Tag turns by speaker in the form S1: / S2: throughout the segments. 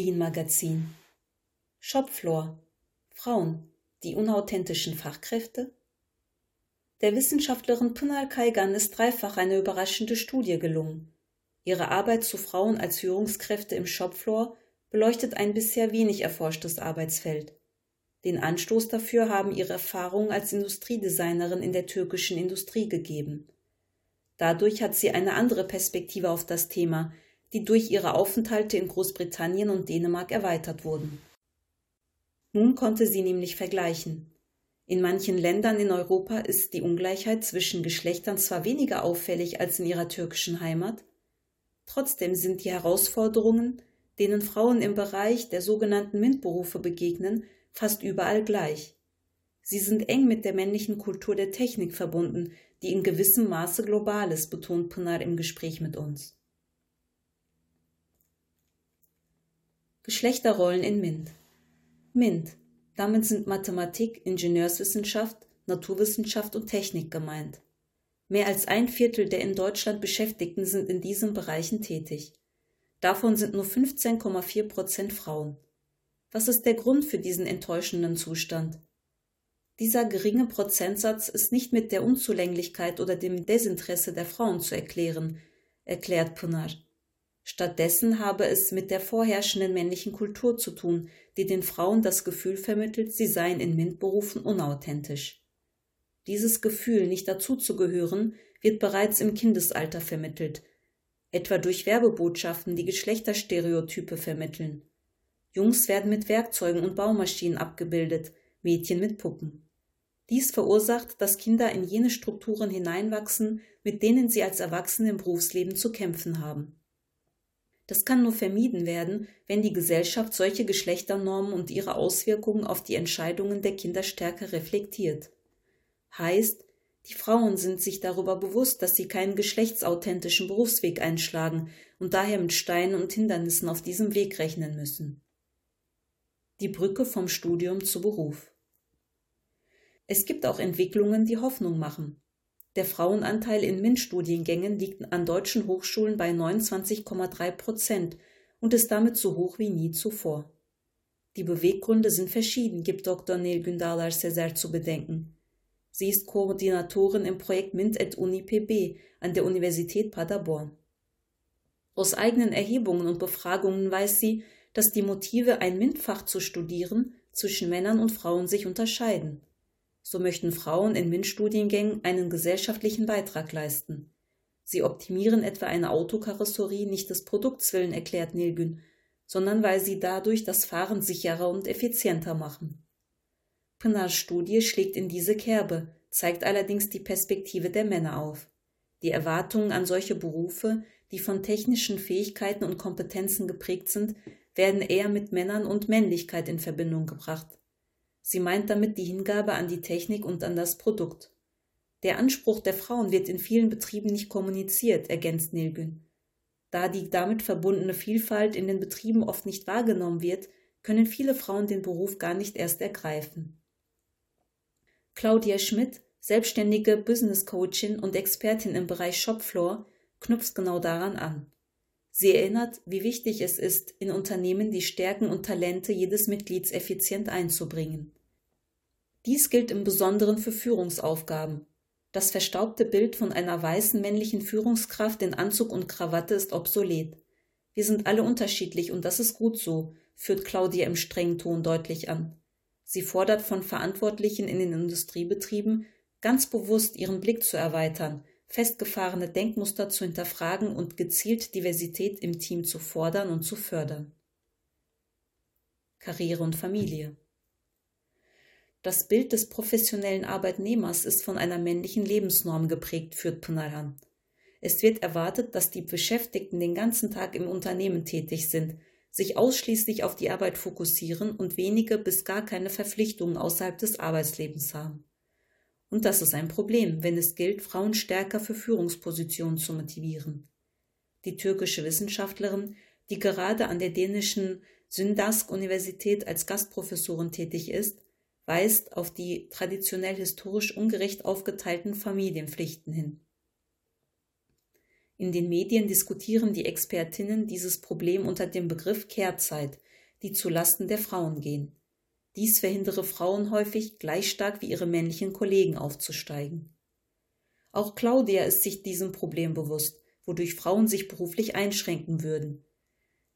S1: Wien-Magazin. Shopfloor. Frauen, die unauthentischen Fachkräfte? Der Wissenschaftlerin Punal Kaigan ist dreifach eine überraschende Studie gelungen. Ihre Arbeit zu Frauen als Führungskräfte im Shopfloor beleuchtet ein bisher wenig erforschtes Arbeitsfeld. Den Anstoß dafür haben ihre Erfahrungen als Industriedesignerin in der türkischen Industrie gegeben. Dadurch hat sie eine andere Perspektive auf das Thema, die durch ihre Aufenthalte in Großbritannien und Dänemark erweitert wurden. Nun konnte sie nämlich vergleichen. In manchen Ländern in Europa ist die Ungleichheit zwischen Geschlechtern zwar weniger auffällig als in ihrer türkischen Heimat, trotzdem sind die Herausforderungen, denen Frauen im Bereich der sogenannten MINT-Berufe begegnen, fast überall gleich. Sie sind eng mit der männlichen Kultur der Technik verbunden, die in gewissem Maße global ist, betont Pinar im Gespräch mit uns. Geschlechterrollen in MINT. MINT. Damit sind Mathematik, Ingenieurswissenschaft, Naturwissenschaft und Technik gemeint. Mehr als ein Viertel der in Deutschland Beschäftigten sind in diesen Bereichen tätig. Davon sind nur 15,4 Prozent Frauen. Was ist der Grund für diesen enttäuschenden Zustand? Dieser geringe Prozentsatz ist nicht mit der Unzulänglichkeit oder dem Desinteresse der Frauen zu erklären, erklärt Punar. Stattdessen habe es mit der vorherrschenden männlichen Kultur zu tun, die den Frauen das Gefühl vermittelt, sie seien in MINT-Berufen unauthentisch. Dieses Gefühl, nicht dazuzugehören, wird bereits im Kindesalter vermittelt, etwa durch Werbebotschaften, die Geschlechterstereotype vermitteln. Jungs werden mit Werkzeugen und Baumaschinen abgebildet, Mädchen mit Puppen. Dies verursacht, dass Kinder in jene Strukturen hineinwachsen, mit denen sie als Erwachsene im Berufsleben zu kämpfen haben. Das kann nur vermieden werden, wenn die Gesellschaft solche Geschlechternormen und ihre Auswirkungen auf die Entscheidungen der Kinder stärker reflektiert. Heißt, die Frauen sind sich darüber bewusst, dass sie keinen geschlechtsauthentischen Berufsweg einschlagen und daher mit Steinen und Hindernissen auf diesem Weg rechnen müssen. Die Brücke vom Studium zu Beruf. Es gibt auch Entwicklungen, die Hoffnung machen. Der Frauenanteil in MINT-Studiengängen liegt an deutschen Hochschulen bei 29,3 Prozent und ist damit so hoch wie nie zuvor. Die Beweggründe sind verschieden, gibt Dr. Neil Gündalar Sezer zu bedenken. Sie ist Koordinatorin im Projekt MINT et Uni PB an der Universität Paderborn. Aus eigenen Erhebungen und Befragungen weiß sie, dass die Motive, ein MINT-Fach zu studieren, zwischen Männern und Frauen sich unterscheiden. So möchten Frauen in MINT-Studiengängen einen gesellschaftlichen Beitrag leisten. Sie optimieren etwa eine Autokarosserie nicht des Produkts willen, erklärt Nilgün, sondern weil sie dadurch das Fahren sicherer und effizienter machen. Pinars Studie schlägt in diese Kerbe, zeigt allerdings die Perspektive der Männer auf. Die Erwartungen an solche Berufe, die von technischen Fähigkeiten und Kompetenzen geprägt sind, werden eher mit Männern und Männlichkeit in Verbindung gebracht. Sie meint damit die Hingabe an die Technik und an das Produkt. Der Anspruch der Frauen wird in vielen Betrieben nicht kommuniziert, ergänzt Nilgün. Da die damit verbundene Vielfalt in den Betrieben oft nicht wahrgenommen wird, können viele Frauen den Beruf gar nicht erst ergreifen. Claudia Schmidt, selbstständige Business Coachin und Expertin im Bereich Shopfloor, knüpft genau daran an. Sie erinnert, wie wichtig es ist, in Unternehmen die Stärken und Talente jedes Mitglieds effizient einzubringen. Dies gilt im Besonderen für Führungsaufgaben. Das verstaubte Bild von einer weißen männlichen Führungskraft in Anzug und Krawatte ist obsolet. Wir sind alle unterschiedlich und das ist gut so, führt Claudia im strengen Ton deutlich an. Sie fordert von Verantwortlichen in den Industriebetrieben, ganz bewusst ihren Blick zu erweitern, festgefahrene Denkmuster zu hinterfragen und gezielt Diversität im Team zu fordern und zu fördern. Karriere und Familie. Das Bild des professionellen Arbeitnehmers ist von einer männlichen Lebensnorm geprägt, führt Punalhan. Es wird erwartet, dass die Beschäftigten den ganzen Tag im Unternehmen tätig sind, sich ausschließlich auf die Arbeit fokussieren und wenige bis gar keine Verpflichtungen außerhalb des Arbeitslebens haben. Und das ist ein Problem, wenn es gilt, Frauen stärker für Führungspositionen zu motivieren. Die türkische Wissenschaftlerin, die gerade an der dänischen Syndask-Universität als Gastprofessorin tätig ist, weist auf die traditionell historisch ungerecht aufgeteilten Familienpflichten hin. In den Medien diskutieren die Expertinnen dieses Problem unter dem Begriff Kehrzeit, die zu Lasten der Frauen gehen. Dies verhindere Frauen häufig, gleich stark wie ihre männlichen Kollegen aufzusteigen. Auch Claudia ist sich diesem Problem bewusst, wodurch Frauen sich beruflich einschränken würden.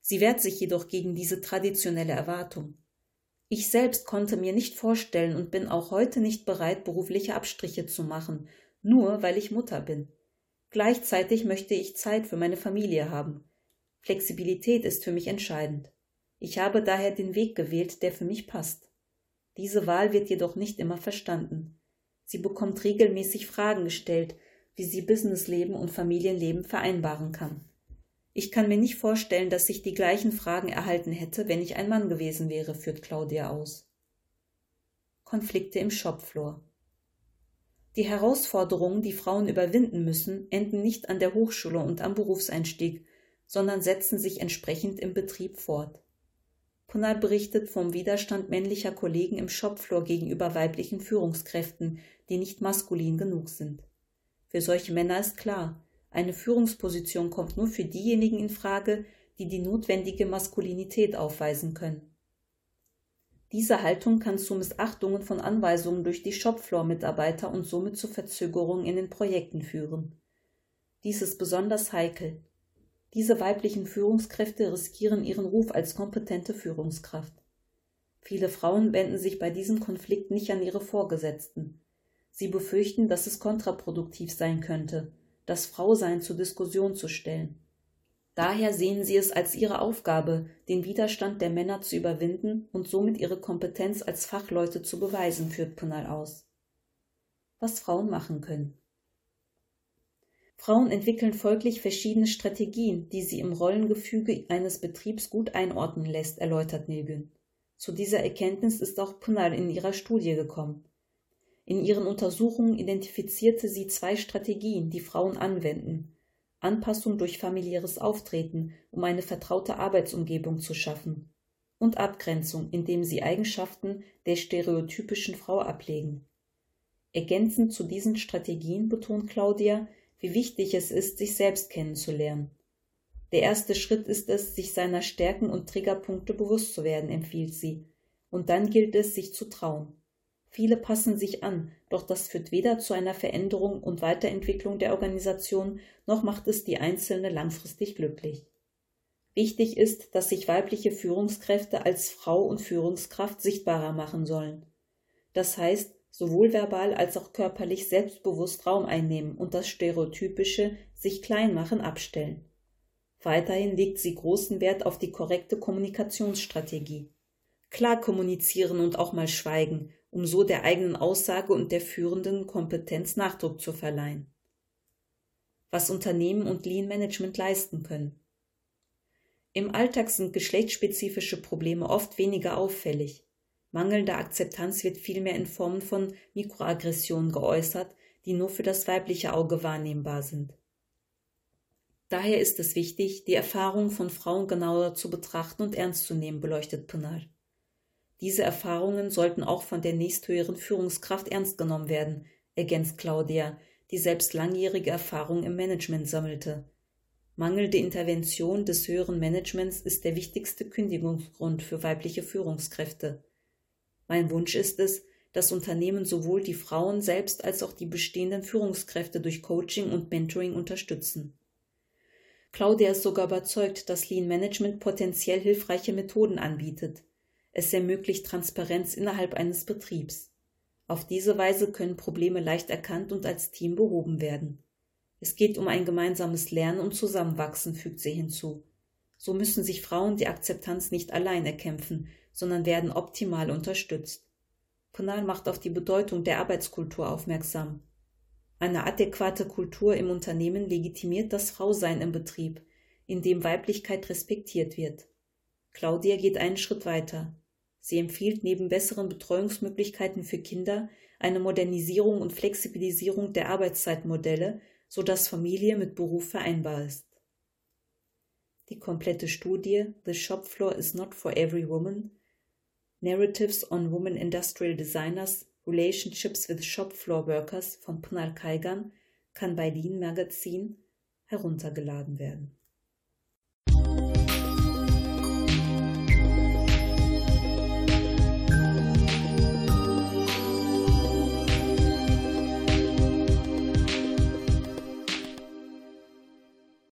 S1: Sie wehrt sich jedoch gegen diese traditionelle Erwartung. Ich selbst konnte mir nicht vorstellen und bin auch heute nicht bereit, berufliche Abstriche zu machen, nur weil ich Mutter bin. Gleichzeitig möchte ich Zeit für meine Familie haben. Flexibilität ist für mich entscheidend. Ich habe daher den Weg gewählt, der für mich passt. Diese Wahl wird jedoch nicht immer verstanden. Sie bekommt regelmäßig Fragen gestellt, wie sie Businessleben und Familienleben vereinbaren kann. Ich kann mir nicht vorstellen, dass ich die gleichen Fragen erhalten hätte, wenn ich ein Mann gewesen wäre, führt Claudia aus. Konflikte im Shopfloor. Die Herausforderungen, die Frauen überwinden müssen, enden nicht an der Hochschule und am Berufseinstieg, sondern setzen sich entsprechend im Betrieb fort. Punal berichtet vom Widerstand männlicher Kollegen im Shopfloor gegenüber weiblichen Führungskräften, die nicht maskulin genug sind. Für solche Männer ist klar, eine Führungsposition kommt nur für diejenigen in Frage, die die notwendige Maskulinität aufweisen können. Diese Haltung kann zu Missachtungen von Anweisungen durch die Shopfloor-Mitarbeiter und somit zu Verzögerungen in den Projekten führen. Dies ist besonders heikel. Diese weiblichen Führungskräfte riskieren ihren Ruf als kompetente Führungskraft. Viele Frauen wenden sich bei diesem Konflikt nicht an ihre Vorgesetzten. Sie befürchten, dass es kontraproduktiv sein könnte, das Frausein zur Diskussion zu stellen. Daher sehen sie es als ihre Aufgabe, den Widerstand der Männer zu überwinden und somit ihre Kompetenz als Fachleute zu beweisen, führt Punal aus. Was Frauen machen können. Frauen entwickeln folglich verschiedene Strategien, die sie im Rollengefüge eines Betriebs gut einordnen lässt, erläutert Nilgün. Zu dieser Erkenntnis ist auch Punal in ihrer Studie gekommen. In ihren Untersuchungen identifizierte sie zwei Strategien, die Frauen anwenden. Anpassung durch familiäres Auftreten, um eine vertraute Arbeitsumgebung zu schaffen. Und Abgrenzung, indem sie Eigenschaften der stereotypischen Frau ablegen. Ergänzend zu diesen Strategien betont Claudia, wie wichtig es ist, sich selbst kennenzulernen. Der erste Schritt ist es, sich seiner Stärken und Triggerpunkte bewusst zu werden, empfiehlt sie. Und dann gilt es, sich zu trauen. Viele passen sich an, doch das führt weder zu einer Veränderung und Weiterentwicklung der Organisation, noch macht es die Einzelne langfristig glücklich. Wichtig ist, dass sich weibliche Führungskräfte als Frau und Führungskraft sichtbarer machen sollen. Das heißt, sowohl verbal als auch körperlich selbstbewusst Raum einnehmen und das stereotypische sich klein machen abstellen. Weiterhin legt sie großen Wert auf die korrekte Kommunikationsstrategie. Klar kommunizieren und auch mal schweigen um so der eigenen Aussage und der führenden Kompetenz Nachdruck zu verleihen. Was Unternehmen und Lean Management leisten können. Im Alltag sind geschlechtsspezifische Probleme oft weniger auffällig. Mangelnde Akzeptanz wird vielmehr in Formen von Mikroaggressionen geäußert, die nur für das weibliche Auge wahrnehmbar sind. Daher ist es wichtig, die Erfahrungen von Frauen genauer zu betrachten und ernst zu nehmen, beleuchtet Pinal. Diese Erfahrungen sollten auch von der nächsthöheren Führungskraft ernst genommen werden, ergänzt Claudia, die selbst langjährige Erfahrung im Management sammelte. Mangelnde Intervention des höheren Managements ist der wichtigste Kündigungsgrund für weibliche Führungskräfte. Mein Wunsch ist es, dass Unternehmen sowohl die Frauen selbst als auch die bestehenden Führungskräfte durch Coaching und Mentoring unterstützen. Claudia ist sogar überzeugt, dass Lean Management potenziell hilfreiche Methoden anbietet. Es ermöglicht Transparenz innerhalb eines Betriebs. Auf diese Weise können Probleme leicht erkannt und als Team behoben werden. Es geht um ein gemeinsames Lernen und Zusammenwachsen, fügt sie hinzu. So müssen sich Frauen die Akzeptanz nicht allein erkämpfen, sondern werden optimal unterstützt. Ponal macht auf die Bedeutung der Arbeitskultur aufmerksam. Eine adäquate Kultur im Unternehmen legitimiert das Frausein im Betrieb, in dem Weiblichkeit respektiert wird. Claudia geht einen Schritt weiter. Sie empfiehlt neben besseren Betreuungsmöglichkeiten für Kinder eine Modernisierung und Flexibilisierung der Arbeitszeitmodelle, sodass Familie mit Beruf vereinbar ist. Die komplette Studie The Shop Floor is Not for Every Woman Narratives on Women Industrial Designers Relationships with Shop Floor Workers von Pnal Kaigan kann bei Lean Magazine heruntergeladen werden.